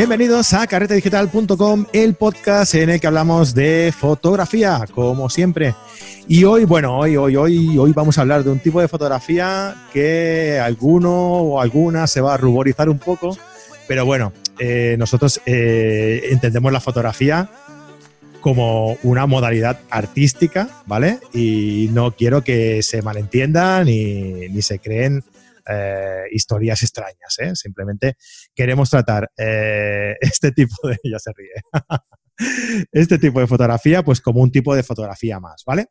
Bienvenidos a carretedigital.com, el podcast en el que hablamos de fotografía, como siempre. Y hoy, bueno, hoy, hoy, hoy, hoy vamos a hablar de un tipo de fotografía que alguno o alguna se va a ruborizar un poco, pero bueno, eh, nosotros eh, entendemos la fotografía como una modalidad artística, ¿vale? Y no quiero que se malentiendan ni, ni se creen eh, historias extrañas. ¿eh? Simplemente queremos tratar eh, este tipo de. Ya se ríe. este tipo de fotografía, pues como un tipo de fotografía más, ¿vale?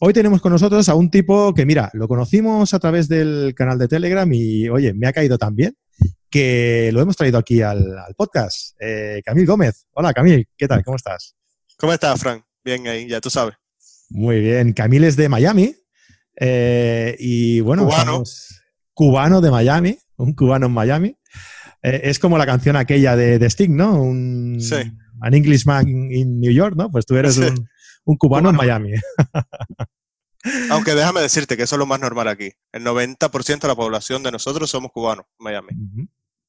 Hoy tenemos con nosotros a un tipo que, mira, lo conocimos a través del canal de Telegram y, oye, me ha caído tan bien que lo hemos traído aquí al, podcast. Camil Gómez. Hola, Camil, ¿qué tal? ¿Cómo estás? ¿Cómo estás, Frank? Bien ahí, ya tú sabes. Muy bien. Camil es de Miami. y bueno, cubano de Miami, un cubano en Miami. Eh, es como la canción aquella de, de Sting, ¿no? Un, sí. An Englishman in New York, ¿no? Pues tú eres un, un cubano, en Miami. Aunque déjame decirte que eso es lo más normal aquí. El 90% de la población de nosotros somos cubanos en Miami.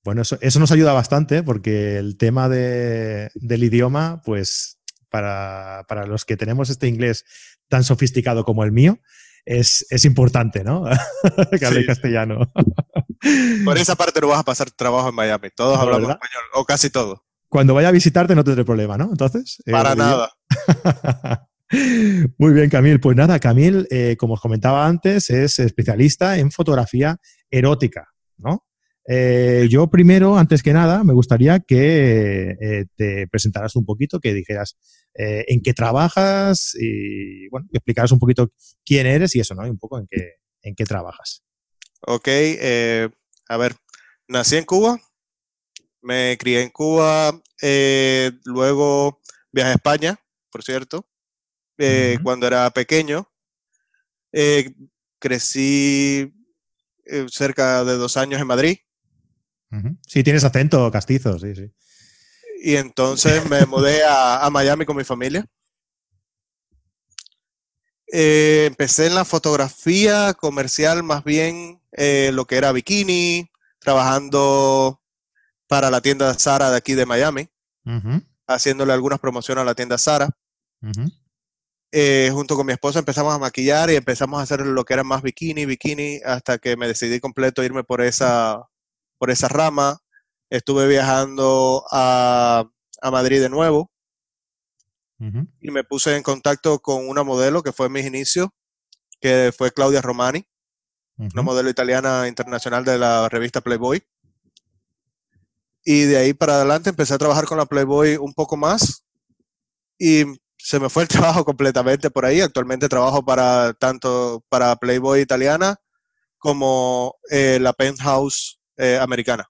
Bueno, eso, eso, nos ayuda bastante porque el tema de, del idioma, pues para, para, los que tenemos este inglés tan sofisticado como el mío, es, es importante, ¿no? que hable castellano. Por esa parte no vas a pasar trabajo en Miami. Todos hablamos español, o casi todos. Cuando vaya a visitarte no tendré problema, ¿no? Entonces. Eh, Para nada. Muy bien, Camil. Pues nada, Camil, eh, como os comentaba antes, es especialista en fotografía erótica, ¿no? Eh, yo primero, antes que nada, me gustaría que eh, te presentaras un poquito, que dijeras eh, en qué trabajas y, bueno, que explicaras un poquito quién eres y eso, ¿no? Y un poco en qué, en qué trabajas. Ok, a ver, nací en Cuba, me crié en Cuba, luego viajé a España, por cierto, cuando era pequeño. crecí cerca de dos años en Madrid Sí, tienes acento castizo, sí, sí. Y entonces me mudé a, Miami con mi familia. Eh, empecé en la fotografía comercial, más bien eh, lo que era bikini, trabajando para la tienda Sara de aquí de Miami, haciéndole algunas promociones a la tienda Sara. Eh, junto con mi esposa empezamos a maquillar y empezamos a hacer lo que era más bikini, bikini, hasta que me decidí completo irme por esa, por esa rama. Estuve viajando a, Madrid de nuevo y me puse en contacto con una modelo que fue en mis inicios, que fue Claudia Romani, una modelo italiana internacional de la revista Playboy. Y de ahí para adelante empecé a trabajar con la Playboy un poco más y se me fue el trabajo completamente por ahí. Actualmente trabajo para tanto para Playboy italiana como eh, la Penthouse eh, americana.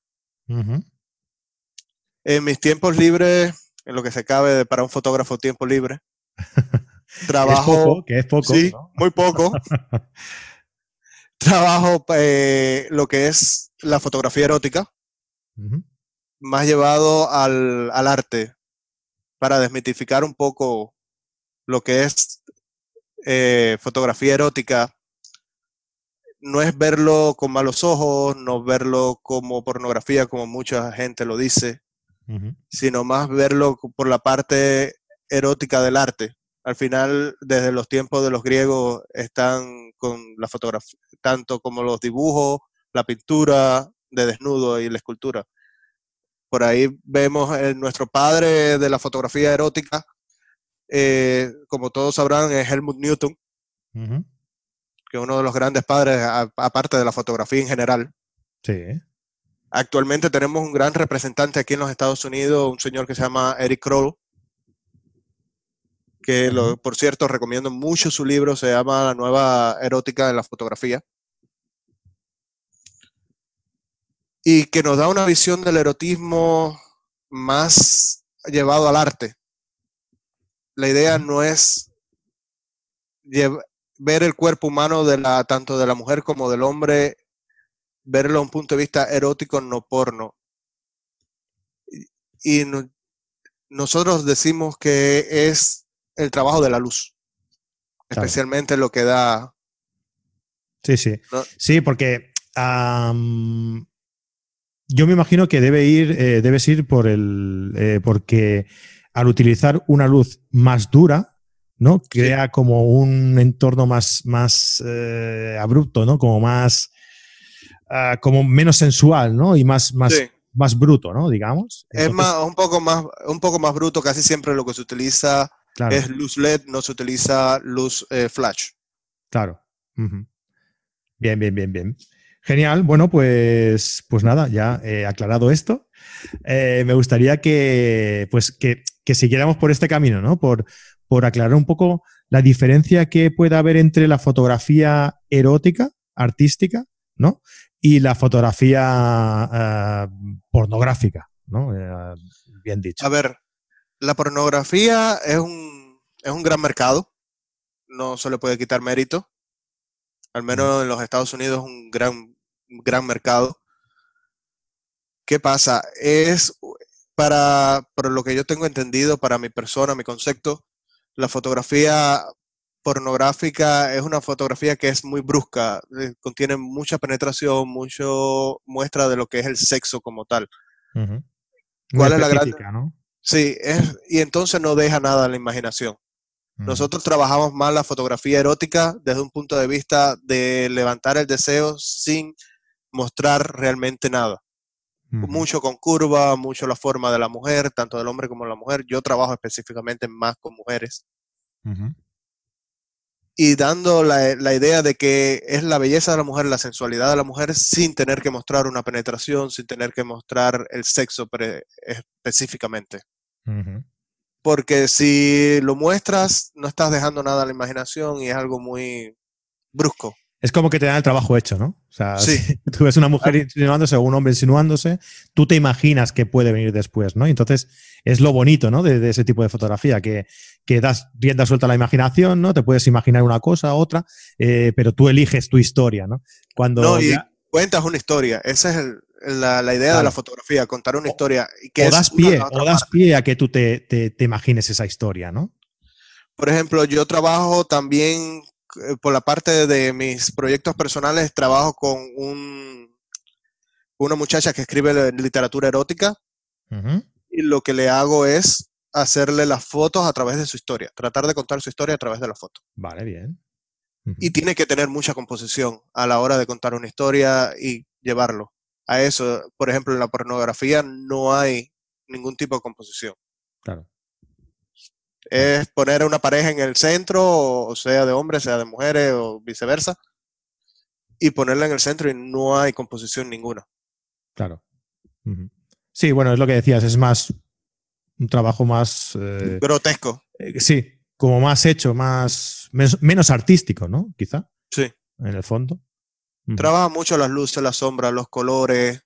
En mis tiempos libres, en lo que se cabe para un fotógrafo tiempo libre, trabajo. que es poco. Sí, muy poco. trabajo eh, lo que es la fotografía erótica, más llevado al, al arte, para desmitificar un poco lo que es eh, fotografía erótica no es verlo con malos ojos, no verlo como pornografía, como mucha gente lo dice, sino más verlo por la parte erótica del arte. Al final, desde los tiempos de los griegos, están con la fotografía, tanto como los dibujos, la pintura de desnudo y la escultura. Por ahí vemos nuestro padre de la fotografía erótica, eh, como todos sabrán, es Helmut Newton que uno de los grandes padres, aparte de la fotografía en general. Sí. Actualmente tenemos un gran representante aquí en los Estados Unidos, un señor que se llama Eric Kroll, que por cierto recomiendo mucho su libro, se llama La nueva erótica de la fotografía. Y que nos da una visión del erotismo más llevado al arte. La idea no es ver el cuerpo humano de la, tanto de la mujer como del hombre, verlo a un punto de vista erótico, no porno. Y, nosotros decimos que es el trabajo de la luz, especialmente lo que da. Sí, sí. Sí, porque yo me imagino que debe ir, eh, debes ir por el, eh, porque al utilizar una luz más dura, ¿no? Crea como un entorno más, más eh, abrupto, ¿no? Como más, ah, como menos sensual, ¿no? Y más, más, más bruto, ¿no? Digamos. es más, un poco más, un poco más bruto. Casi siempre lo que se utiliza es luz LED, no se utiliza luz flash. Claro. Bien, bien, bien, bien. Genial. Bueno, pues, pues nada, ya he aclarado esto. Eh, me gustaría que, pues, que, siguiéramos por este camino, ¿no? Por, por aclarar un poco la diferencia que puede haber entre la fotografía erótica, artística, ¿no? Y la fotografía eh, pornográfica, ¿no? Eh, bien dicho. A ver, la pornografía es un, es un gran mercado, no se le puede quitar mérito al menos en los Estados Unidos, es un gran, gran mercado. ¿Qué pasa? Es para, por lo que yo tengo entendido, para mi persona, mi concepto, la fotografía pornográfica es una fotografía que es muy brusca, eh, contiene mucha penetración, mucho muestra de lo que es el sexo como tal. ¿Cuál es la gran... ¿no? Sí, es, y entonces no deja nada a la imaginación. Nosotros trabajamos más la fotografía erótica desde un punto de vista de levantar el deseo sin mostrar realmente nada. Mucho con curva, mucho la forma de la mujer, tanto del hombre como de la mujer. Yo trabajo específicamente más con mujeres. Y dando la, la, idea de que es la belleza de la mujer, la sensualidad de la mujer, sin tener que mostrar una penetración, sin tener que mostrar el sexo específicamente porque si lo muestras, no estás dejando nada a la imaginación y es algo muy brusco. Es como que te dan el trabajo hecho, ¿no? O sea, si tú ves una mujer insinuándose o un hombre insinuándose, tú te imaginas que puede venir después, ¿no? Y entonces es lo bonito, ¿no? De, ese tipo de fotografía, que, que, das rienda suelta a la imaginación, ¿no? Te puedes imaginar una cosa, otra, eh, pero tú eliges tu historia, ¿no? Cuando no, y cuentas una historia. Ese es el, la, idea de la fotografía, contar una historia. Que o, das pie, o das pie a que tú te, te, imagines esa historia, ¿no? Por ejemplo, yo trabajo también por la parte de mis proyectos personales, trabajo con un, una muchacha que escribe literatura erótica y lo que le hago es hacerle las fotos a través de su historia, tratar de contar su historia a través de la foto. Vale, bien. Y tiene que tener mucha composición a la hora de contar una historia y llevarlo a eso. Por ejemplo, en la pornografía no hay ningún tipo de composición. Claro. Es poner a una pareja en el centro, o sea de hombres, sea de mujeres, o viceversa, y ponerla en el centro y no hay composición ninguna. Claro. Sí, bueno, es lo que decías, es más un trabajo más... Eh, Grotesco. Eh, sí, como más hecho, más menos artístico, ¿no? Quizá. Sí. En el fondo. Trabaja mucho las luces, las sombras, los colores.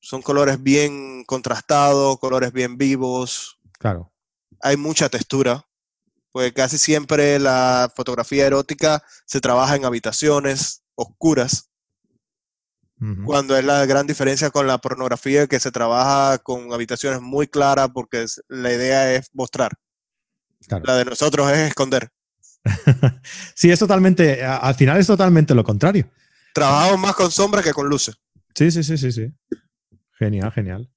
Son colores bien contrastados, colores bien vivos. Claro. Hay mucha textura. Pues casi siempre la fotografía erótica se trabaja en habitaciones oscuras. Cuando es la gran diferencia con la pornografía que se trabaja con habitaciones muy claras porque la idea es mostrar. La de nosotros es esconder. sí, es totalmente, al final es totalmente lo contrario. Trabajamos más con sombra que con luces. Sí, sí, sí, sí, sí. Genial, genial.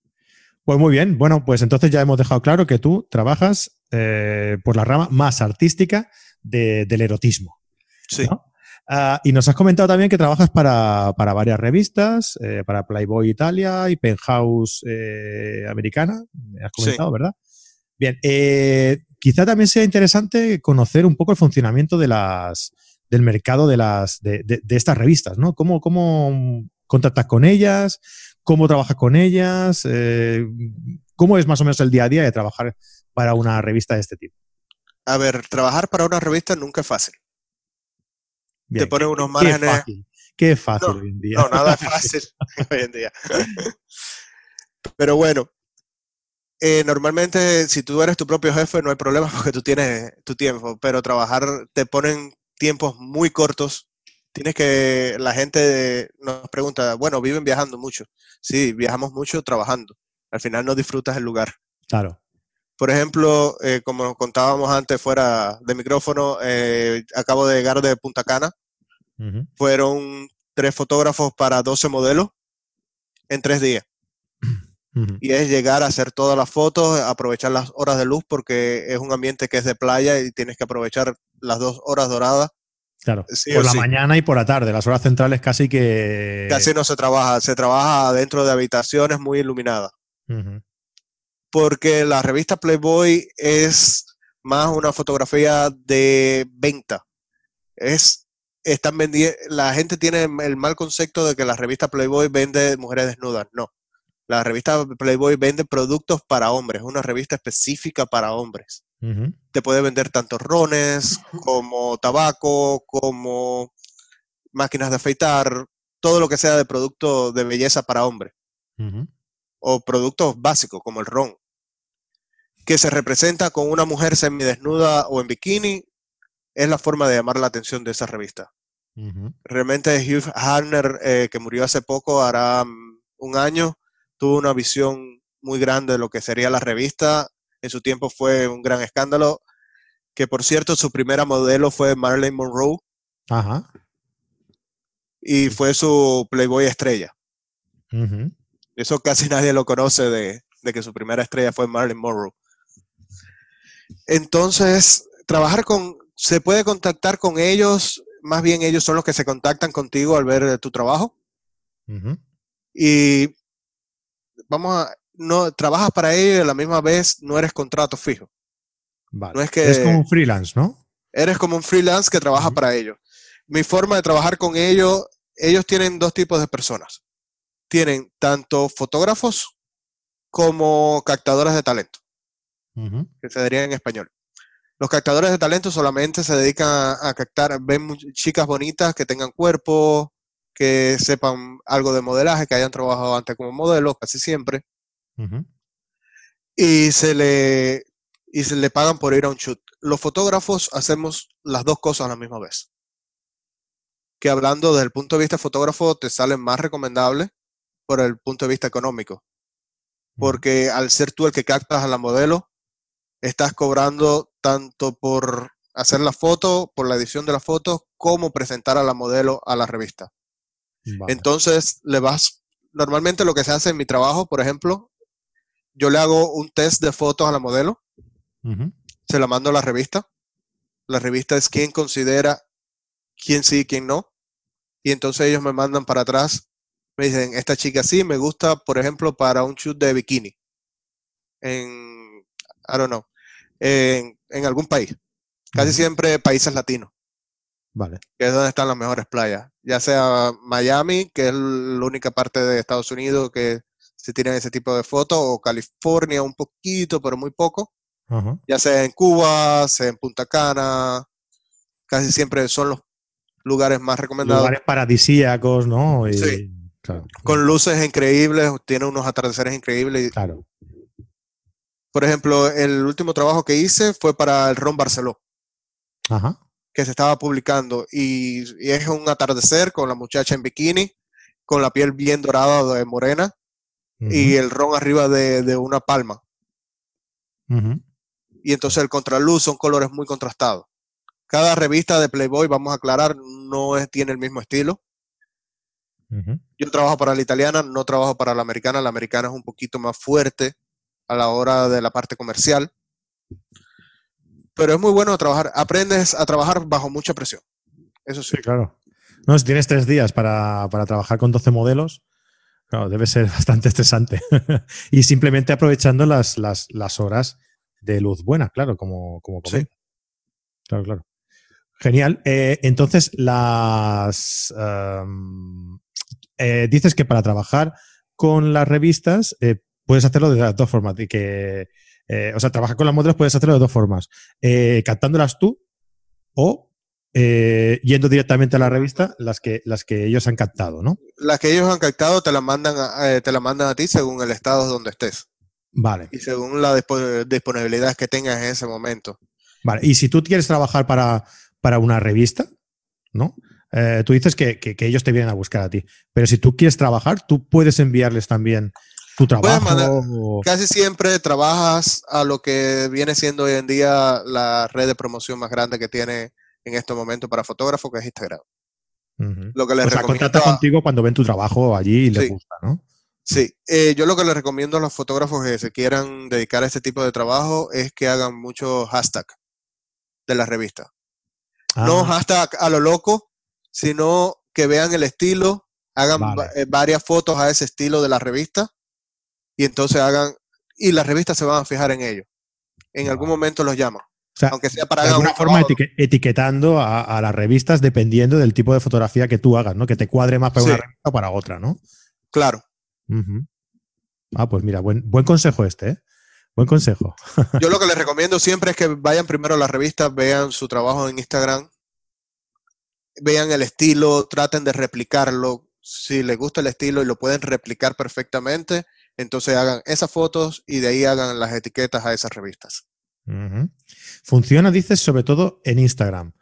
Pues muy bien, bueno, pues entonces ya hemos dejado claro que tú trabajas eh, por la rama más artística del erotismo. Sí. Ah, y nos has comentado también que trabajas para, varias revistas, eh, para Playboy Italia y Penthouse eh, Americana, me has comentado, ¿verdad? Bien, quizá también sea interesante conocer un poco el funcionamiento de las, del mercado de, las, de, estas revistas, ¿no? ¿Cómo, cómo contactas con ellas? ¿Cómo trabajas con ellas? Eh, ¿Cómo es más o menos el día a día de trabajar para una revista de este tipo? A ver, trabajar para una revista nunca es fácil. Te pone unos márgenes. Qué fácil, qué fácil hoy en día. No, nada es fácil hoy en día. Pero bueno, eh, normalmente si tú eres tu propio jefe no hay problema porque tú tienes tu tiempo, pero trabajar te ponen tiempos muy cortos. Tienes que, la gente nos pregunta, bueno, viven viajando mucho. Sí, viajamos mucho trabajando. Al final no disfrutas el lugar. Claro. Por ejemplo, eh, como contábamos antes fuera de micrófono, eh, acabo de llegar de Punta Cana. Fueron tres fotógrafos para 12 modelos en tres días. Y es llegar a hacer todas las fotos, aprovechar las horas de luz porque es un ambiente que es de playa y tienes que aprovechar las dos horas doradas. Claro, por la mañana y por la tarde, las horas centrales casi que... Casi no se trabaja, se trabaja dentro de habitaciones muy iluminadas. Porque la revista Playboy es más una fotografía de venta. Es, están vendiendo, la gente tiene el mal concepto de que la revista Playboy vende mujeres desnudas. No. La revista Playboy vende productos para hombres, una revista específica para hombres. Te puede vender tanto rones como tabaco, como máquinas de afeitar, todo lo que sea de producto de belleza para hombres. O productos básicos como el ron que se representa con una mujer semidesnuda o en bikini, es la forma de llamar la atención de esa revista. Realmente Hugh Harner, eh, que murió hace poco, hará mm, un año, tuvo una visión muy grande de lo que sería la revista. En su tiempo fue un gran escándalo, que por cierto su primera modelo fue Marilyn Monroe. Y fue su Playboy estrella. Eso casi nadie lo conoce de, de que su primera estrella fue Marilyn Monroe. Entonces, trabajar con, se puede contactar con ellos, más bien ellos son los que se contactan contigo al ver tu trabajo. Y vamos a, no, trabajas para ellos y a la misma vez no eres contrato fijo. Vale. No es que... Como un freelance, ¿no? Eres como un freelance que trabaja para ellos. Mi forma de trabajar con ellos, ellos tienen dos tipos de personas. Tienen tanto fotógrafos como captadores de talento que se diría en español. Los captadores de talento solamente se dedican a, captar, ven chicas bonitas que tengan cuerpo, que sepan algo de modelaje, que hayan trabajado antes como modelos, casi siempre. Y se le y se le pagan por ir a un shoot. Los fotógrafos hacemos las dos cosas a la misma vez. Que hablando desde el punto de vista fotógrafo te sale más recomendable por el punto de vista económico. Porque al ser tú el que captas a la modelo, estás cobrando tanto por hacer la foto, por la edición de la foto, como presentar a la modelo a la revista. Entonces, le vas, normalmente lo que se hace en mi trabajo, por ejemplo, yo le hago un test de fotos a la modelo, se la mando a la revista, la revista es quien considera quién sí y quién no, y entonces ellos me mandan para atrás, me dicen, esta chica sí, me gusta, por ejemplo, para un shoot de bikini, en, I don't know, en, algún país. Casi siempre países latinos. Vale. Que es donde están las mejores playas. Ya sea Miami, que es la única parte de Estados Unidos que se tienen ese tipo de fotos, o California un poquito, pero muy poco. Ya sea en Cuba, sea en Punta Cana, casi siempre son los lugares más recomendados. Lugares paradisíacos, ¿no? sí. Con luces increíbles, tiene unos atardeceres increíbles. Claro. Por ejemplo, el último trabajo que hice fue para el Ron Barceló. Que se estaba publicando. Y, es un atardecer con la muchacha en bikini, con la piel bien dorada de morena, y el ron arriba de, una palma. Y entonces el contraluz son colores muy contrastados. Cada revista de Playboy, vamos a aclarar, no es, tiene el mismo estilo. Yo trabajo para la italiana, no trabajo para la americana. La americana es un poquito más fuerte a la hora de la parte comercial. Pero es muy bueno trabajar, aprendes a trabajar bajo mucha presión. Eso sí. claro. No, si tienes tres días para, trabajar con 12 modelos, claro, debe ser bastante estresante. y simplemente aprovechando las, las, horas de luz buena, claro, como, como sí. Claro, claro. Genial. Eh, entonces, las em, eh, dices que para trabajar con las revistas eh, puedes hacerlo de las dos formas. Y que, o sea, trabajar con las modelos puedes hacerlo de dos formas. Captándolas tú o eh, yendo directamente a la revista las que, las que ellos han captado, ¿no? Las que ellos han captado te las mandan a, te la mandan a ti según el estado donde estés. Vale. Y según la disponibilidad que tengas en ese momento. Vale. Y si tú quieres trabajar para, para una revista, ¿no? tú dices que, que, ellos te vienen a buscar a ti. Pero si tú quieres trabajar, tú puedes enviarles también tu trabajo. casi siempre trabajas a lo que viene siendo hoy en día la red de promoción más grande que tiene en este momento para fotógrafos, que es Instagram. Lo que les o sea, contigo cuando ven tu trabajo allí y les gusta, ¿no? Sí, eh, yo lo que les recomiendo a los fotógrafos que se quieran dedicar a este tipo de trabajo es que hagan mucho hashtag de la revista. No Ah, hashtag a lo loco, sino que vean el estilo, hagan Vale. eh, varias fotos a ese estilo de la revista y entonces hagan, y las revistas se van a fijar en ello. En algún momento los llaman, sea, aunque sea para de alguna un forma etique- etiquetando a, a las revistas dependiendo del tipo de fotografía que tú hagas, ¿no? Que te cuadre más para una revista o para otra, ¿no? Claro. Ah, pues mira, buen, buen consejo este, ¿eh? Buen consejo. Yo lo que les recomiendo siempre es que vayan primero a la revista, vean su trabajo en Instagram, vean el estilo, traten de replicarlo. Si les gusta el estilo y lo pueden replicar perfectamente, entonces hagan esas fotos y de ahí hagan las etiquetas a esas revistas. Ujú. Funciona, dices, sobre todo en Instagram.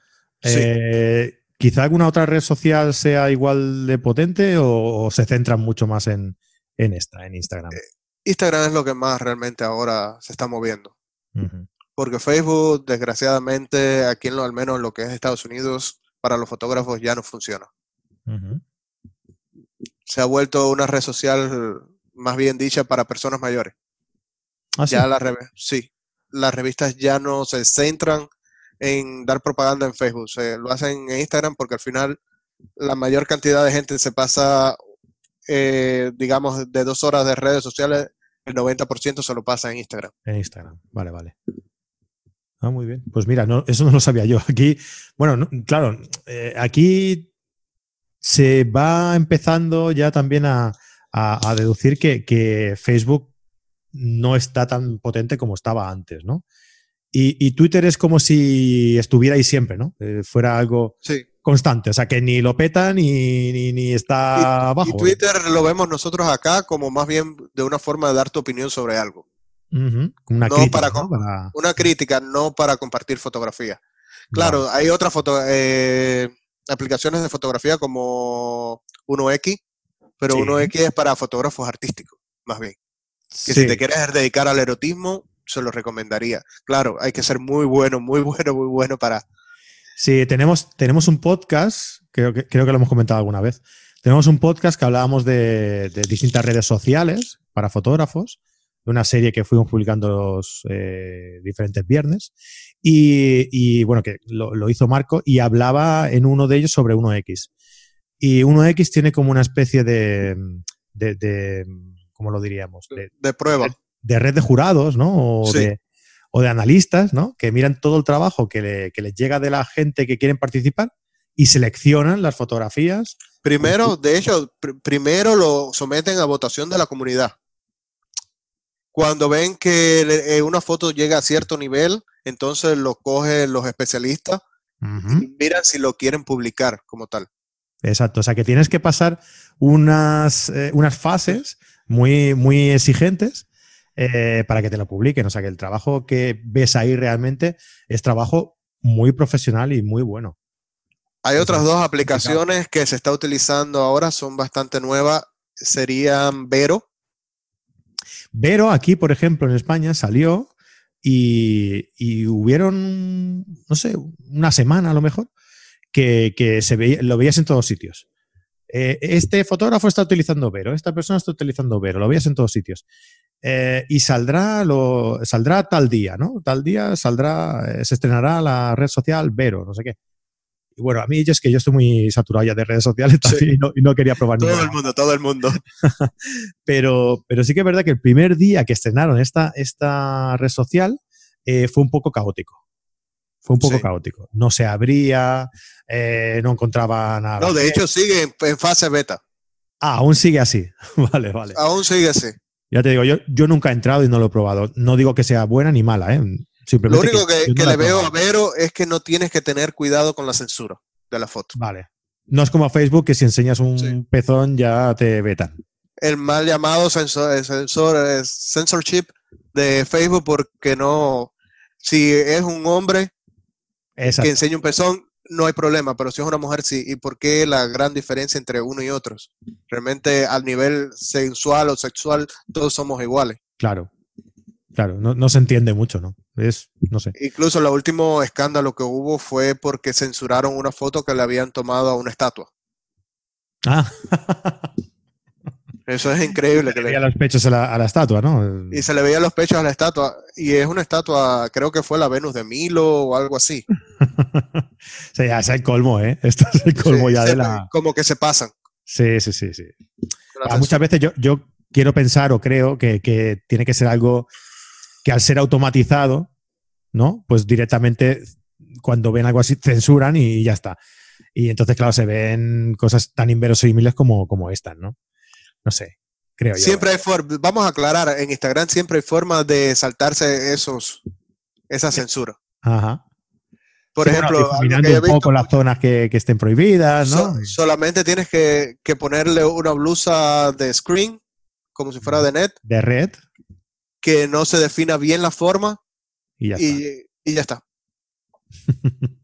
Sí. Eh, ¿Quizá alguna otra red social sea igual de potente o, o se centran mucho más en, en esta, en Instagram? Instagram es lo que más realmente ahora se está moviendo. Porque Facebook, desgraciadamente, aquí en lo, al menos en lo que es Estados Unidos, para los fotógrafos ya no funciona. Se ha vuelto una red social más bien dicha para personas mayores. Ah, sí. Ya la rev- sí, las revistas ya no se centran en dar propaganda en Facebook, se lo hacen en Instagram porque al final la mayor cantidad de gente se pasa, eh, digamos, de dos horas de redes sociales, el 90% se lo pasa en Instagram. En Instagram. Vale, vale. Ah, muy bien. Pues mira, no, eso no lo sabía yo. Aquí, bueno, no- claro, eh, aquí se va empezando ya también a, deducir que Facebook no está tan potente como estaba antes, ¿no? Y, y Twitter es como si estuviera ahí siempre, ¿no? Eh, fuera algo Sí. constante, o sea, que ni lo peta ni, ni, ni está abajo. Y Twitter lo vemos nosotros acá como más bien de una forma de dar tu opinión sobre algo. Una No crítica, para ¿no? Para- Una crítica, no para compartir fotografía. Claro, hay otras foto, eh, aplicaciones de fotografía como 1X, pero Sí. 1X es para fotógrafos artísticos, más bien. Que Sí. si te quieres dedicar al erotismo, se lo recomendaría. Claro, hay que ser muy bueno, muy bueno, muy bueno para... Sí, tenemos, tenemos un podcast, creo que, creo que lo hemos comentado alguna vez. Tenemos un podcast que hablábamos de, de distintas redes sociales para fotógrafos, de una serie que fuimos publicando los eh, diferentes viernes. Y, y, bueno, que lo, lo hizo Marco y hablaba en uno de ellos sobre 1X. Y 1X tiene como una especie de, de, de ¿cómo lo diríamos? De, de prueba. de red de jurados, ¿no? O, Sí. de, o de analistas, ¿no? Que miran todo el trabajo que, le- que les llega de la gente que quieren participar y seleccionan las fotografías. Primero, de hecho, pr- primero lo someten a votación de la comunidad. Cuando ven que le- eh, una foto llega a cierto nivel, entonces lo cogen los especialistas y miran si lo quieren publicar como tal. Exacto. O sea, que tienes que pasar unas, eh, unas fases muy, muy exigentes eh, para que te lo publiquen. O sea, que el trabajo que ves ahí realmente es trabajo muy profesional y muy bueno. Hay otras dos aplicaciones que se está utilizando ahora, son bastante nuevas, serían Vero. Vero aquí, por ejemplo, en España salió y, y hubieron, no sé, una semana a lo mejor, que, que se veía, lo veías en todos sitios. Eh, este fotógrafo está utilizando Vero, esta persona está utilizando Vero, lo veías en todos sitios. Eh, y saldrá, lo, saldrá tal día, ¿no? Tal día saldrá, eh, se estrenará la red social Vero, no sé qué. Bueno, a mí es que yo estoy muy saturado ya de redes sociales Sí. y, no, y no quería probar Todo ninguna el mundo, todo el mundo. pero, pero sí que es verdad que el primer día que estrenaron esta, esta red social eh, fue un poco caótico. Fue un poco Sí. caótico. No se abría, eh, no encontraba nada. No, de hecho sigue en, en fase beta. Ah, aún sigue así. vale, vale. Aún sigue así. Ya te digo, yo, yo nunca he entrado y no lo he probado. No digo que sea buena ni mala, ¿eh? Lo Simplemente único que, que le veo a. Vero es que no tienes que tener cuidado con la censura de la foto. Vale. No es como a Facebook que si enseñas un Sí. pezón ya te vetan. El mal llamado censor, censor, eh, censorship de Facebook porque no, si es un hombre que enseña un pezón, no hay problema, pero si es una mujer, sí. ¿Y por qué la gran diferencia entre uno y otros? Realmente al nivel sensual o sexual, todos somos iguales. Claro. Claro, no, no se entiende mucho, ¿no? Es, no sé. Incluso el último escándalo que hubo fue porque censuraron una foto que le habían tomado a una estatua. Ah, Eso es increíble. Se le veía los pechos a la, estatua, ¿no? Y se le veía los pechos a la estatua. Y es una estatua, creo que fue la Venus de Milo o algo así. o sea, ya es el colmo, ¿eh? Esto es el colmo ya de la. Como que se pasan. Sí, sí, sí, sí. Ah, muchas veces yo, yo quiero pensar o creo que, que tiene que ser algo que al ser automatizado, ¿no? Pues directamente cuando ven algo así censuran y ya está. Y entonces, claro, se ven cosas tan inverosímiles como, como estas, ¿no? No sé, creo yo. Siempre hay forma, vamos a aclarar, en Instagram siempre hay forma de saltarse esos, esa censura. Ajá. Por ejemplo, mirando un poco las zonas que, estén prohibidas, ¿no? solamente tienes que, ponerle una blusa de screen, como si fuera de net. De red. Que no se defina bien la forma. Y ya está. Y ya está.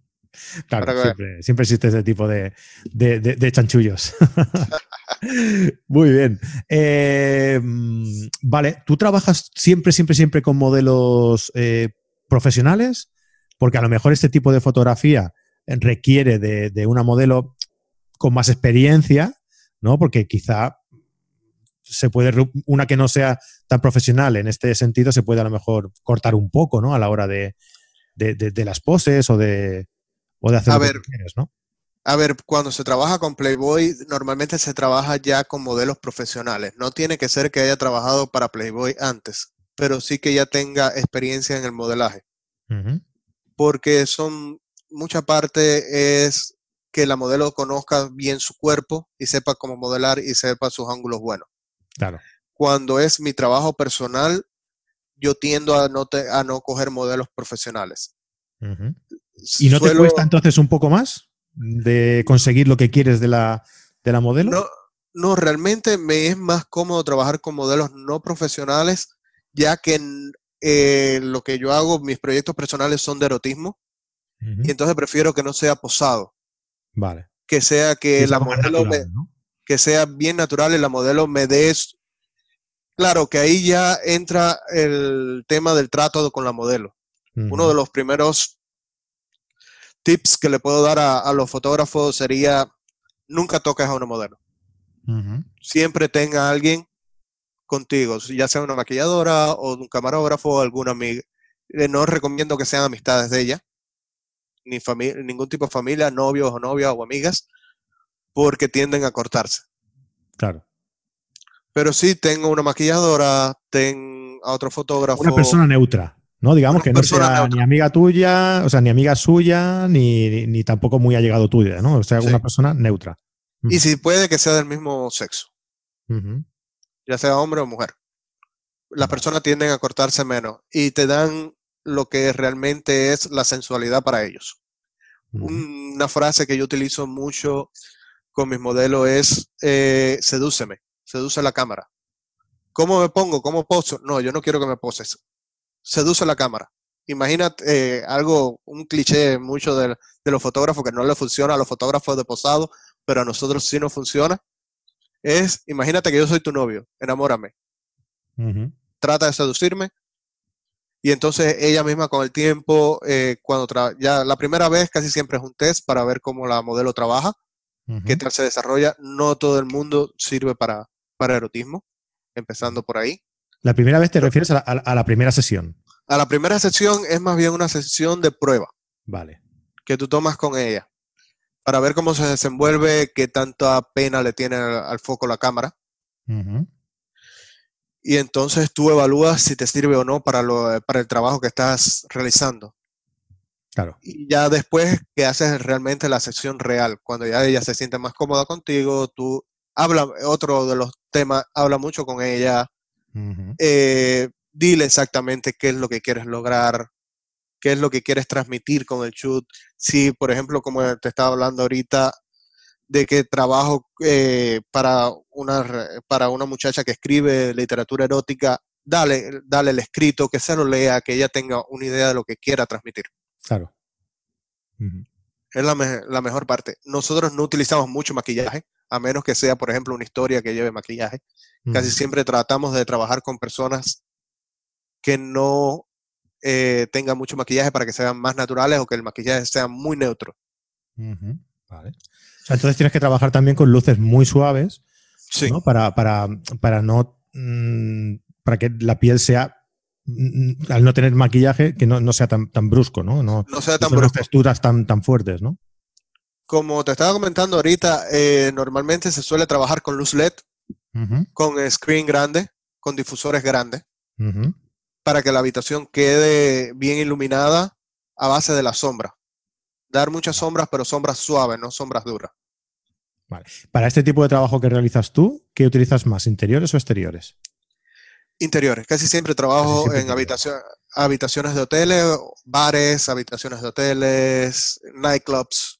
Claro, siempre, existe ese tipo de, chanchullos. Muy bien. Eh, vale, ¿tú trabajas siempre, siempre, siempre con modelos eh, profesionales? Porque a lo mejor este tipo de fotografía requiere de, una modelo con más experiencia, ¿no? Porque quizá se puede, una que no sea tan profesional en este sentido, se puede a lo mejor cortar un poco, ¿no? A la hora de, de las poses o de, o de hacer a ver, ¿no? A ver, cuando se trabaja con Playboy, normalmente se trabaja ya con modelos profesionales. No tiene que ser que haya trabajado para Playboy antes, pero sí que ya tenga experiencia en el modelaje. Porque son, mucha parte es que la modelo conozca bien su cuerpo y sepa cómo modelar y sepa sus ángulos buenos. Claro. Cuando es mi trabajo personal, yo tiendo a no, a no coger modelos profesionales. ¿Y no te cuesta entonces un poco más de conseguir lo que quieres de la, de la modelo? No, no, realmente me es más cómodo trabajar con modelos no profesionales, ya que eh, lo que yo hago, mis proyectos personales son de erotismo, y entonces prefiero que no sea posado. Vale. Que sea que la modelo que sea bien natural y la modelo me dé Claro que ahí ya entra el tema del trato con la modelo. Uno de los primeros tips que le puedo dar a, los fotógrafos sería nunca toques a una modelo. Siempre tenga a alguien contigo, ya sea una maquilladora o un camarógrafo o alguna amiga. Eh, no recomiendo que sean amistades de ella, ni ningún tipo de familia, novios o novias o amigas, porque tienden a cortarse. Claro. Pero sí tengo una maquilladora, tengo a otro fotógrafo. Una persona neutra. ¿No? Digamos que no sea ni amiga tuya, o sea, ni amiga suya, ni, tampoco muy allegado tuya, ¿no? O sea, una persona neutra. Y si puede que sea del mismo sexo, ya sea hombre o mujer. Las personas tienden a cortarse menos y te dan lo que realmente es la sensualidad para ellos. Una frase que yo utilizo mucho con mis modelos es eh, sedúceme, seduce la cámara. ¿Cómo me pongo? ¿Cómo poso? No, yo no quiero que me poses seduce la cámara. Imagínate eh, algo, un cliché mucho de, los fotógrafos que no le funciona a los fotógrafos de posado, pero a nosotros sí nos funciona. Es, imagínate que yo soy tu novio, enamórame. Trata de seducirme. Y entonces ella misma con el tiempo, eh, cuando ya la primera vez casi siempre es un test para ver cómo la modelo trabaja, qué tal se desarrolla. No todo el mundo sirve para, para erotismo, empezando por ahí. La primera vez te refieres a la, primera sesión. A la primera sesión es más bien una sesión de prueba. Vale. Que tú tomas con ella. Para ver cómo se desenvuelve, qué tanta pena le tiene al, foco la cámara. Y entonces tú evalúas si te sirve o no para, lo, para el trabajo que estás realizando. Claro. Y ya después que haces realmente la sesión real, cuando ya ella se siente más cómoda contigo, tú habla, otro de los temas, habla mucho con ella, eh, dile exactamente qué es lo que quieres lograr, qué es lo que quieres transmitir con el shoot. Si, por ejemplo, como te estaba hablando ahorita, de que trabajo eh, para, una, para una muchacha que escribe literatura erótica, dale, dale el escrito, que se lo lea, que ella tenga una idea de lo que quiera transmitir. Claro. Es la, la, mejor parte. Nosotros no utilizamos mucho maquillaje, a menos que sea, por ejemplo, una historia que lleve maquillaje. Casi siempre tratamos de trabajar con personas que no eh, tengan mucho maquillaje para que sean más naturales o que el maquillaje sea muy neutro. Vale. entonces tienes que trabajar también con luces muy suaves Sí. ¿no? Para, para, para no. mm, para que la piel sea. Mm, Al no tener maquillaje, que no, no sea tan, tan brusco, ¿no? No, No sea tan brusco. texturas tan, tan fuertes, ¿no? Como te estaba comentando ahorita, eh, normalmente se suele trabajar con luz LED, con screen grande, con difusores grandes, para que la habitación quede bien iluminada a base de la sombra. Dar muchas sombras, pero sombras suaves, no sombras duras. Para este tipo de trabajo que realizas tú, ¿qué utilizas más, interiores o exteriores? Interiores. Casi siempre trabajo siempre en habitaciones de hoteles, bares, habitaciones de hoteles, nightclubs.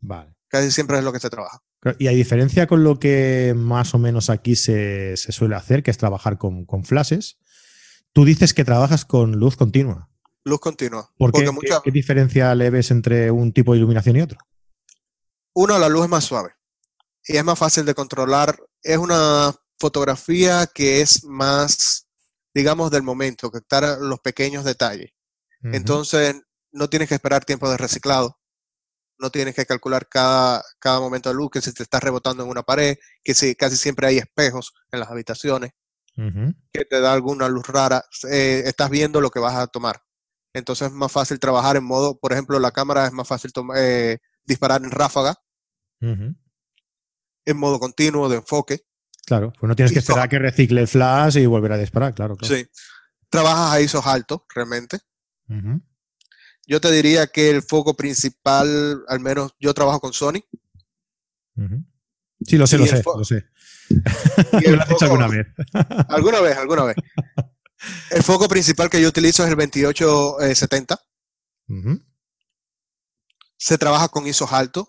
Vale. Casi siempre es lo que se trabaja. Y a diferencia con lo que más o menos aquí se, se suele hacer, que es trabajar con, con flashes, tú dices que trabajas con luz continua. Luz continua. ¿Por ¿Qué, mucha, qué diferencia le ves entre un tipo de iluminación y otro? uno, la luz es más suave y es más fácil de controlar. Es una fotografía que es más, digamos, del momento, captar los pequeños detalles. Entonces, no tienes que esperar tiempo de reciclado. No tienes que calcular cada, cada momento de luz, que si te está rebotando en una pared, que si casi siempre hay espejos en las habitaciones, que te da alguna luz rara. eh, estás viendo lo que vas a tomar. Entonces es más fácil trabajar en modo, por ejemplo, la cámara es más fácil eh, disparar en ráfaga, en modo continuo de enfoque. Claro, pues no tienes que esperar a que recicle el flash y volver a disparar, claro. claro. Sí. Trabajas a ISOs altos, realmente. Yo te diría que el foco principal, al menos yo trabajo con Sony. Sí, lo sé, Y lo sé, lo sé. y Me lo has dicho alguna vez. Alguna vez, alguna vez. El foco principal que yo utilizo es el 2870. Ujú. Se trabaja con ISOs altos.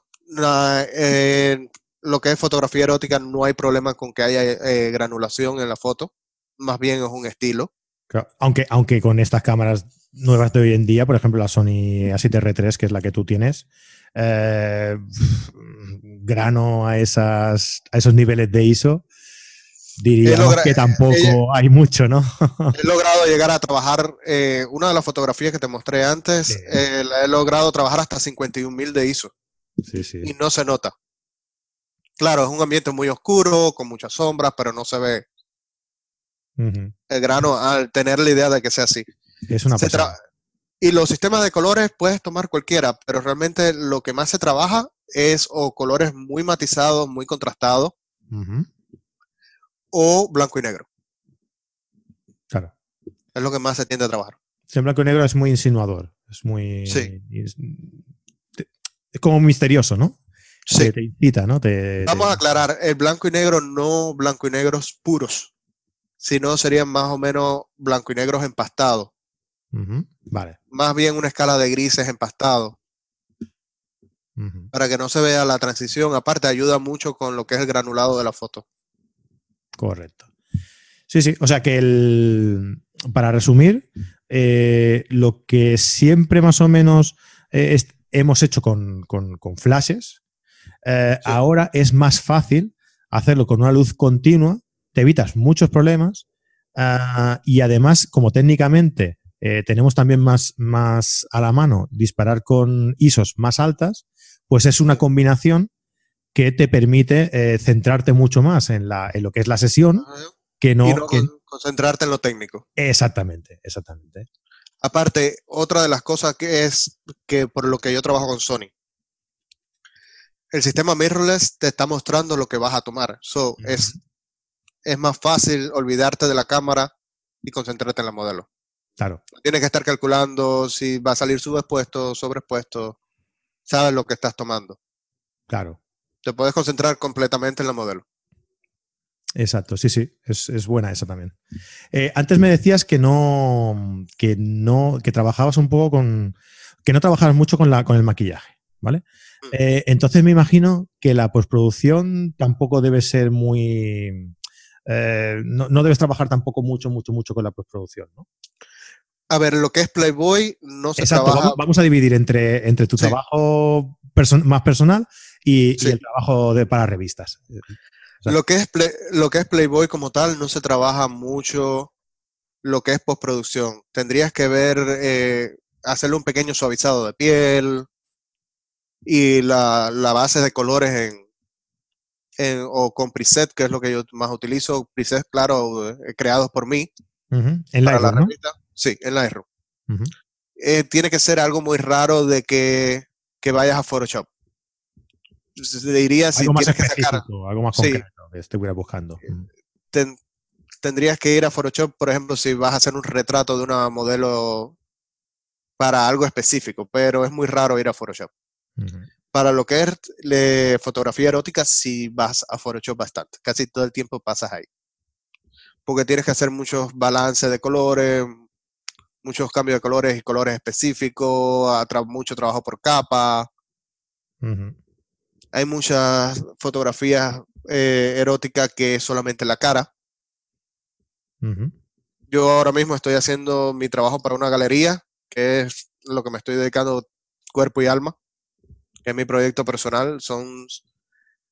Lo que es fotografía erótica no hay problema con que haya eh, granulación en la foto. Más bien es un estilo. Claro, Aunque, aunque con estas cámaras nuevas de hoy en día, por ejemplo la Sony A7R3, que es la que tú tienes, eh, grano a, esas, a esos niveles de ISO, diríamos que tampoco ella- hay mucho, ¿no? He logrado llegar a trabajar, eh, una de las fotografías que te mostré antes, Sí. eh, la he logrado trabajar hasta 51.000 de ISO sí, sí. y no se nota. Claro, es un ambiente muy oscuro, con muchas sombras, pero no se ve el grano al tener la idea de que sea así. Es una y los sistemas de colores puedes tomar cualquiera, pero realmente lo que más se trabaja es o colores muy matizados, muy contrastados, o blanco y negro. Claro. Es lo que más se tiende a trabajar. El blanco y negro es muy insinuador. Es muy. Sí. Es como misterioso, ¿no? Sí. Te, te incita, ¿no? Te, Vamos te- a aclarar, el blanco y negro no blanco y negros puros, sino serían más o menos blanco y negros empastados. Vale. Más bien una escala de grises empastados, para que no se vea la transición. Aparte, ayuda mucho con lo que es el granulado de la foto. Correcto. Sí, sí. O sea que el. Para resumir, eh, lo que siempre más o menos eh, es- hemos hecho con, con- con flashes, eh, Sí. ahora es más fácil hacerlo con una luz continua, te evitas muchos problemas ah, y además, como técnicamente eh, tenemos también más, más a la mano disparar con ISOs más altas, pues es una combinación que te permite eh, centrarte mucho más en, la, en lo que es la sesión que no, y no que- con- concentrarte en lo técnico. exactamente, exactamente. Aparte, otra de las cosas que es que por lo que yo trabajo con Sony, el sistema mirrorless te está mostrando lo que vas a tomar. So, es, es más fácil olvidarte de la cámara y concentrarte en la modelo. Claro, Tienes que estar calculando si va a salir subexpuesto, sobreexpuesto. Sabes lo que estás tomando. claro. Te puedes concentrar completamente en la modelo. Exacto, sí, sí, es, es buena esa también. Eh, antes me decías que no, que no, que trabajabas un poco con, que no trabajabas mucho con la, con el maquillaje, ¿vale? Mm. Eh, entonces me imagino que la postproducción tampoco debe ser muy, eh, no, no debes trabajar tampoco mucho, mucho, mucho con la postproducción, ¿no? A ver, lo que es Playboy no se Exacto, trabaja. vamos, vamos a dividir entre, entre tu Sí. trabajo perso- más personal y, el trabajo de, para revistas. sea- Lo que, es Play- lo que es Playboy como tal no se trabaja mucho lo que es postproducción. Tendrías que ver, eh, hacerle un pequeño suavizado de piel y la, la base de colores en, o con preset, que es lo que yo más utilizo, preset, claro, eh, creados por mí. En la, revista. Sí, en la eh, tiene que ser algo muy raro de que, vayas a Photoshop. Diría si algo más específico, algo más concreto que estuviera buscando. tendrías que ir a Photoshop, por ejemplo, si vas a hacer un retrato de una modelo para algo específico, pero es muy raro ir a Photoshop. Para lo que es fotografía erótica, si vas a Photoshop bastante. Casi todo el tiempo pasas ahí. Porque tienes que hacer muchos balances de colores, muchos cambios de colores y colores específicos, mucho trabajo por capa. Hay muchas fotografías eh, eróticas que es solamente la cara. Yo ahora mismo estoy haciendo mi trabajo para una galería que es lo que me estoy dedicando cuerpo y alma, que es mi proyecto personal. Son,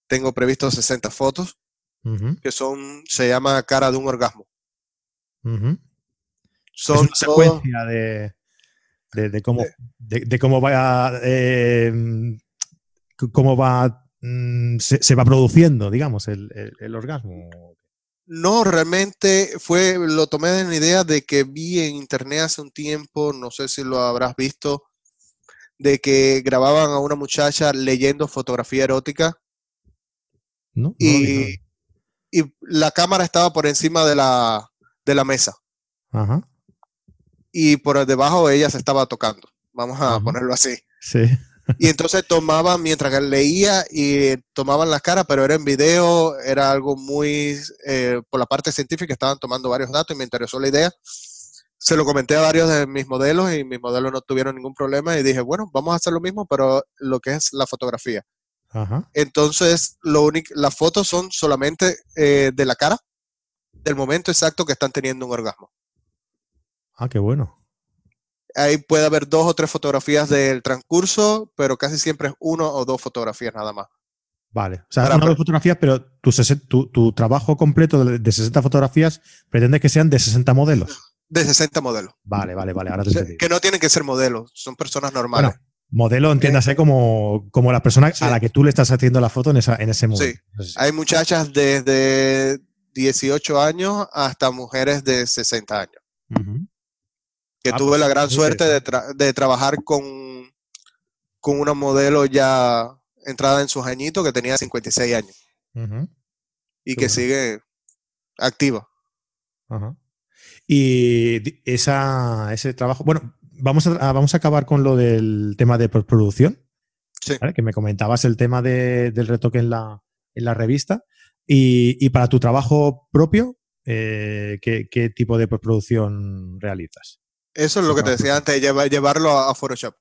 tengo previsto 60 fotos, que son, se llama cara de un orgasmo. Son una secuencia de, de, cómo, de, cómo va, eh, cómo va, mm, se, va produciendo, digamos, el, el orgasmo. No, realmente fue, lo tomé de una idea de que vi en internet hace un tiempo, no sé si lo habrás visto, de que grababan a una muchacha leyendo fotografía erótica. No, y, y la cámara estaba por encima de la, de la mesa. Ajá. Y por debajo ella se estaba tocando. Vamos a ponerlo así. Sí. Y entonces tomaban, mientras leía y tomaban la cara, pero era en video, era algo muy, eh, por la parte científica, estaban tomando varios datos y me interesó la idea. Se lo comenté a varios de mis modelos y mis modelos no tuvieron ningún problema y dije, bueno, vamos a hacer lo mismo, pero lo que es la fotografía. Entonces, lo único, las fotos son solamente eh, de la cara, del momento exacto que están teniendo un orgasmo. Ah, qué bueno ahí puede haber dos o tres fotografías del transcurso, pero casi siempre es uno o dos fotografías nada más. Vale, o sea, una o dos fotografías, pero tu, tu, trabajo completo de, 60 fotografías pretende que sean de 60 modelos. De 60 modelos. Vale, vale, vale. Ahora te que no tienen que ser modelos, son personas normales. modelo, entiéndase como, como la persona a la que tú le estás haciendo la foto en, esa, en ese momento. Sí. Hay muchachas desde 18 años hasta mujeres de 60 años que ah, tuve pues la gran suerte de, trabajar con, con una modelo ya entrada en sus añitos que tenía 56 años y que sigue activa. Y esa, ese trabajo, bueno, vamos a, vamos a acabar con lo del tema de postproducción, sí. que me comentabas el tema del retoque en la, en la revista. Y, para tu trabajo propio, eh, ¿qué, ¿qué, tipo de postproducción realizas? Eso es lo que te decía antes, llevarlo a Photoshop.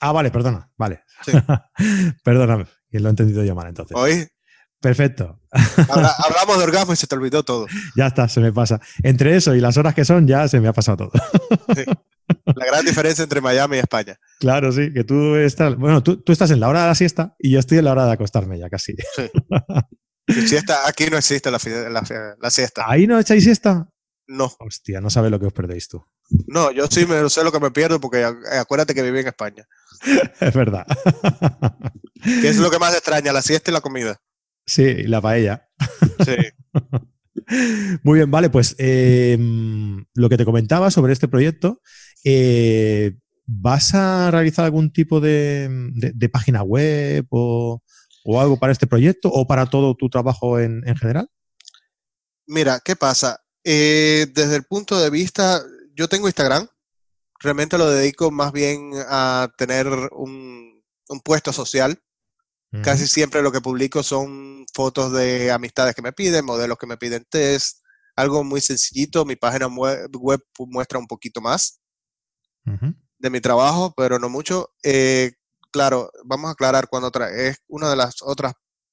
Ah, vale, perdona, vale. Sí. Perdóname, que lo he entendido yo mal entonces. ¿Hoy? Perfecto. hablamos de orgasmo y se te olvidó todo. Ya está, se me pasa. Entre eso y las horas que son, ya se me ha pasado todo. Sí. La gran diferencia entre Miami y España. Claro, sí, que tú estás, bueno, tú, estás en la hora de la siesta y yo estoy en la hora de acostarme ya casi. Sí. Siesta, aquí no existe la, la siesta. ¿Ahí no echáis siesta? No. Hostia, no sabes lo que os perdéis tú. No, yo sí me sé lo que me pierdo porque acuérdate que viví en España. es verdad. ¿Qué es lo que más extraña? La siesta y la comida. Sí, y la paella. Sí. Muy bien, vale, pues em, lo que te comentaba sobre este proyecto, eh, ¿vas a realizar algún tipo de, página web o, algo para este proyecto o para todo tu trabajo en general? Mira, ¿qué pasa? Eh, desde el punto de vista, yo tengo Instagram, realmente lo dedico más bien a tener un, puesto social. Casi siempre lo que publico son fotos de amistades que me piden, modelos que me piden test, algo muy sencillito. Mi página web, muestra un poquito más de mi trabajo, pero no mucho. Eh, claro, vamos a aclarar cuando es una de las otras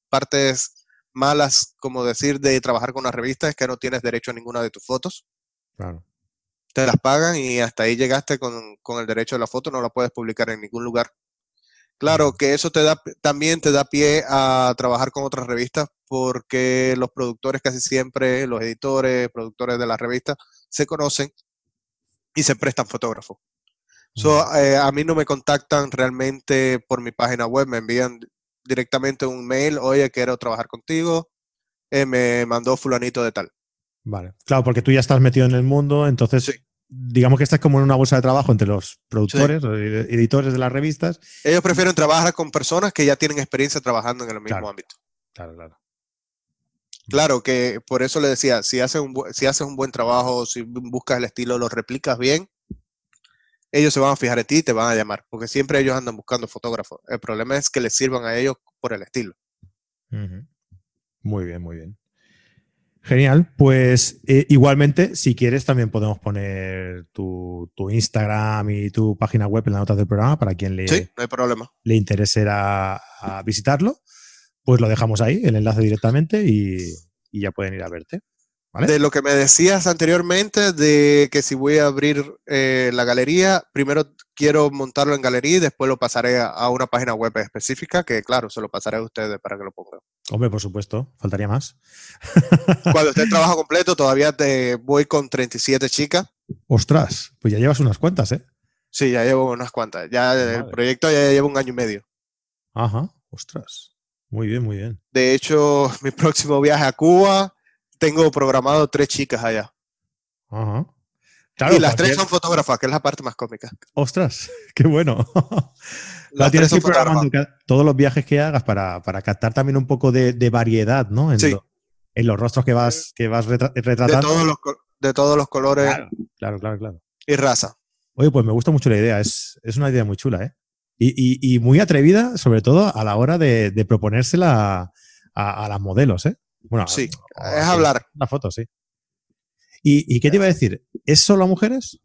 partes malas, como decir, de trabajar con una revista es que no tienes derecho a ninguna de tus fotos. Claro. Te las pagan y hasta ahí llegaste con, el derecho de la foto, no la puedes publicar en ningún lugar. Claro que eso te da, también te da pie a trabajar con otras revistas porque los productores casi siempre, los editores, productores de la revista, se conocen y se prestan fotógrafos. So, eh, a mí no me contactan realmente por mi página web, me envían directamente un mail, oye, quiero trabajar contigo, eh, me mandó fulanito de tal. Vale, claro, porque tú ya estás metido en el mundo, entonces digamos que estás como en una bolsa de trabajo entre los productores, editores de las revistas. Ellos prefieren trabajar con personas que ya tienen experiencia trabajando en el mismo ámbito. Claro, claro. Claro que por eso le decía, si haces un, si haces un buen trabajo, si buscas el estilo, lo replicas bien, ellos se van a fijar en ti y te van a llamar, porque siempre ellos andan buscando fotógrafos. El problema es que les sirvan a ellos por el estilo. Muy bien, muy bien. Genial, pues eh, igualmente, si quieres, también podemos poner tu, Instagram y tu página web en las notas del programa para quien le, sí, no hay problema. le interese a visitarlo pues lo dejamos ahí, el enlace directamente y, ya pueden ir a verte. De lo que me decías anteriormente, de que si voy a abrir eh, la galería, primero quiero montarlo en galería y después lo pasaré a, una página web específica, que claro, se lo pasaré a ustedes para que lo pongan. Hombre, por supuesto, faltaría más. Cuando esté en trabajo completo, todavía te voy con 37 chicas. Ostras, pues ya llevas unas cuantas, ¿eh? Sí, ya llevo unas cuantas. Ya el proyecto ya lleva un año y medio. Ajá, ostras. Muy bien, muy bien. De hecho, mi próximo viaje a Cuba, tengo programado tres chicas allá. Ajá. y las tres son fotógrafas, que es la parte más cómica. Ostras, qué bueno. Las tienes que ir programando todos los viajes que hagas para, captar también un poco de, variedad, ¿no? En, sí. en, los rostros que vas, que vas retratando. De todos los, colores. Claro, claro, claro, Y raza. Oye, pues me gusta mucho la idea. Es, es una idea muy chula, ¿eh? Y, muy atrevida, sobre todo a la hora de, proponérsela a, las modelos, ¿eh? Bueno, sí, es hablar. La foto, sí. ¿Y, qué te iba a decir? ¿Es solo a mujeres?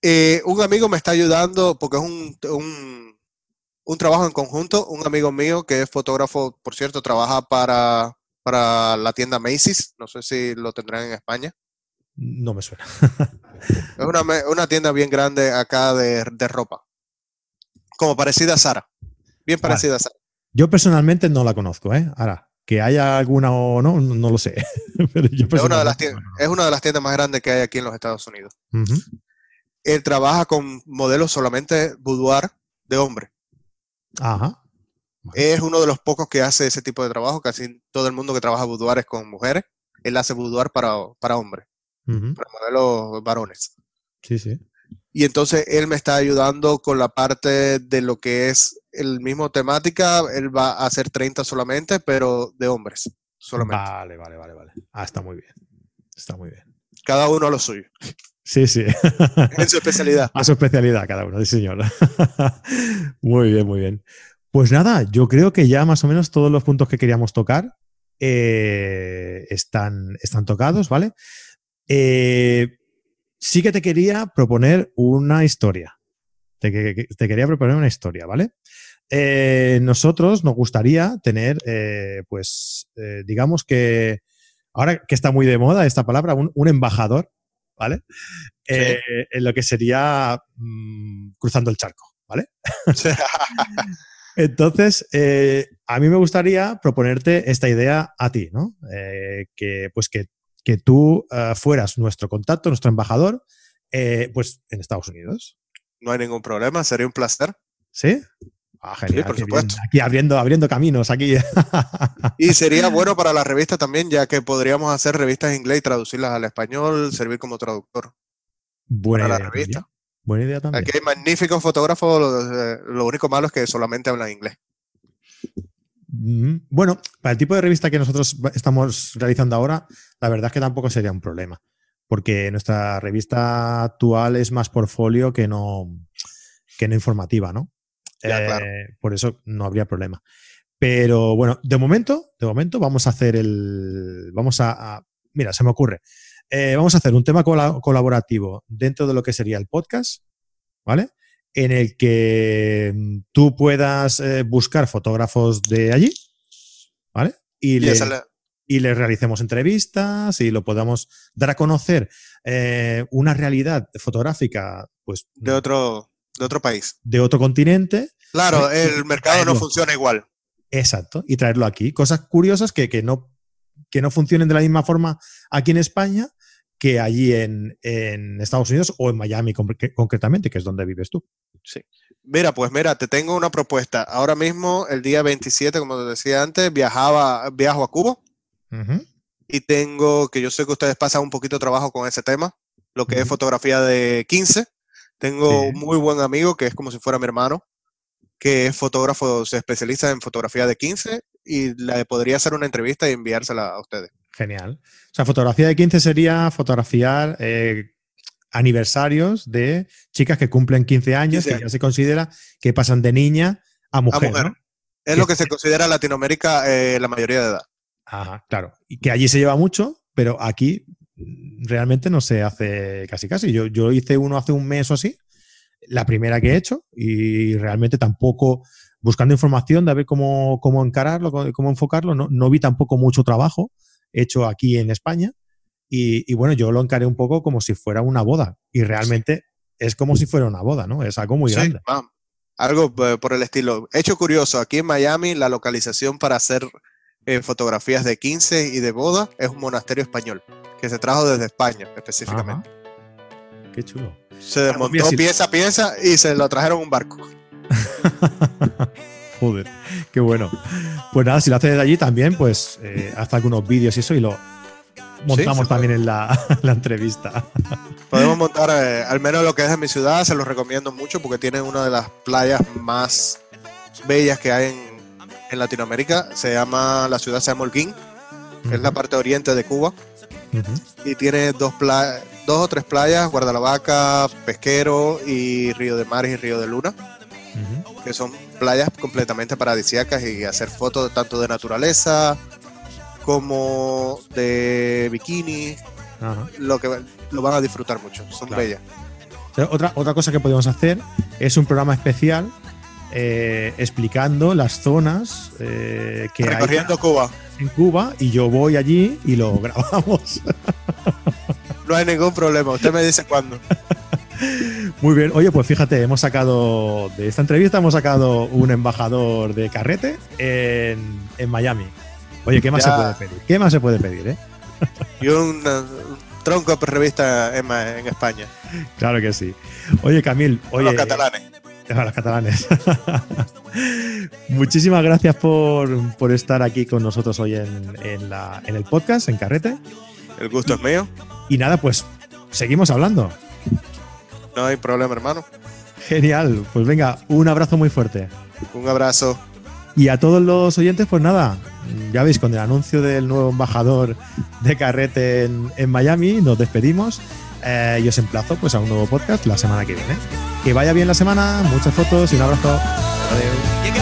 Eh, un amigo me está ayudando porque es un, un, trabajo en conjunto. Un amigo mío que es fotógrafo, por cierto, trabaja para, para la tienda Macy's. No sé si lo tendrán en España. No me suena. es una, una, tienda bien grande acá de, de ropa como parecida a Sara. Bien parecida a Sara. Yo personalmente no la conozco, ¿eh? Ahora, que haya alguna o no, no lo sé. es, una de las tiendas, es, una de las tiendas, más grandes que hay aquí en los Estados Unidos. Él trabaja con modelos solamente boudoir de hombre. Ajá. Es uno de los pocos que hace ese tipo de trabajo. Casi todo el mundo que trabaja boudoir es con mujeres. Él hace boudoir para, para hombres, para modelos varones. Sí, sí. Y entonces él me está ayudando con la parte de lo que es el mismo temática. Él va a hacer 30 solamente, pero de hombres solamente. Vale, vale, vale, vale. Ah, está muy bien. Está muy bien. Cada uno a lo suyo. Sí, sí. En su especialidad. A su especialidad, cada uno, sí, señor. muy bien, muy bien. Pues nada, yo creo que ya más o menos todos los puntos que queríamos tocar eh, están, están tocados, ¿vale? Eh, sí que te quería proponer una historia. Te, quería proponer una historia, ¿vale? Eh, nosotros nos gustaría tener, eh, pues, eh, digamos que, ahora que está muy de moda esta palabra, un, embajador, ¿vale? En lo que sería mm, cruzando el charco, ¿vale? Entonces, a mí me gustaría proponerte esta idea a ti, ¿no? que, pues que que tú eh, fueras nuestro contacto, nuestro embajador, eh, pues en Estados Unidos. No hay ningún problema, sería un placer. ¿Sí? Ah, genial. Sí, por supuesto. Aquí abriendo, abriendo caminos, aquí. y sería bueno para la revista también, ya que podríamos hacer revistas en inglés y traducirlas al español, servir como traductor. Buena para la revista. Buena idea también. Aquí hay magníficos fotógrafos, lo, lo único malo es que solamente hablan inglés. Bueno, para el tipo de revista que nosotros estamos realizando ahora, la verdad es que tampoco sería un problema, porque nuestra revista actual es más portfolio que no, que no informativa, ¿no? Eh, por eso no habría problema. Pero bueno, de momento, de momento vamos a hacer el, vamos a, mira, se me ocurre, eh, vamos a hacer un tema colaborativo dentro de lo que sería el podcast, ¿vale? En el que mm, tú puedas eh, buscar fotógrafos de allí, ¿vale? Y, les realicemos entrevistas y lo podamos dar a conocer eh, una realidad fotográfica, pues. De otro, de otro país. De otro continente. Claro, el mercado no funciona igual. Exacto, y traerlo aquí. Cosas curiosas que, que, no, que no funcionen de la misma forma aquí en España que allí en, Estados Unidos o en Miami concretamente, que es donde vives tú. Sí. Mira, pues mira, te tengo una propuesta. Ahora mismo, el día 27, como te decía antes, viajaba, viajo a Cuba. Y tengo, que yo sé que ustedes pasan un poquito de trabajo con ese tema, lo que es fotografía de 15. Tengo un muy buen amigo que es como si fuera mi hermano, que es fotógrafo, se especializa en fotografía de 15 y le podría hacer una entrevista y enviársela a ustedes. Genial. O sea, fotografía de 15 sería fotografiar eh, aniversarios de chicas que cumplen 15 años, que ya se considera que pasan de niña a mujer. Es lo que se considera en Latinoamérica eh, la mayoría de edad. Ajá, claro. Y que allí se lleva mucho, pero aquí realmente no se hace casi casi. Yo, yo hice uno hace un mes o así, la primera que he hecho, y realmente tampoco, buscando información de ver cómo, cómo encararlo, cómo enfocarlo, no, no vi tampoco mucho trabajo hecho aquí en España. Y, bueno, yo lo encaré un poco como si fuera una boda. Y realmente es como si fuera una boda, ¿no? Es algo muy grande. algo eh, por el estilo. Hecho curioso, aquí en Miami la localización para hacer eh, fotografías de 15 y de boda es un monasterio español que se trajo desde España específicamente. Qué chulo. Se desmontó pieza a pieza y se lo trajeron un barco. Joder, qué bueno. Pues nada, si lo haces de allí también, pues eh, haz algunos vídeos y eso y lo, montamos también en la, entrevista. Podemos montar, eh, al menos lo que es en mi ciudad, se los recomiendo mucho porque tiene una de las playas más bellas que hay en, Latinoamérica. Se llama, la ciudad se llama Holguín, es la parte oriente de Cuba. Y tiene dos, dos o tres playas, Guardalavaca, Pesquero y Río de Mares y Río de Luna, que son playas completamente paradisíacas y hacer fotos tanto de naturaleza, como de bikini, lo que lo van a disfrutar mucho, son bellas. Otra, otra cosa que podemos hacer es un programa especial eh, explicando las zonas eh, que Recorriendo Cuba. En Cuba y yo voy allí y lo grabamos. No hay ningún problema, usted me dice cuándo. Muy bien, oye, pues fíjate, hemos sacado de esta entrevista, hemos sacado un embajador de carrete en, en Miami. Oye, ¿qué más se puede pedir? ¿Qué más se puede pedir, eh? Y un, tronco de revista en, en, España. Claro que sí. Oye, Camil, oye. los catalanes. A los catalanes. Muchísimas gracias por, estar aquí con nosotros hoy en, en el podcast, en Carrete. El gusto es mío. Y nada, pues seguimos hablando. No hay problema, hermano. Genial. Pues venga, un abrazo muy fuerte. Un abrazo. Y a todos los oyentes, pues nada, ya veis, con el anuncio del nuevo embajador de Carrete en, Miami, nos despedimos eh, y os emplazo pues, a un nuevo podcast la semana que viene. Que vaya bien la semana, muchas fotos y un abrazo. Adiós.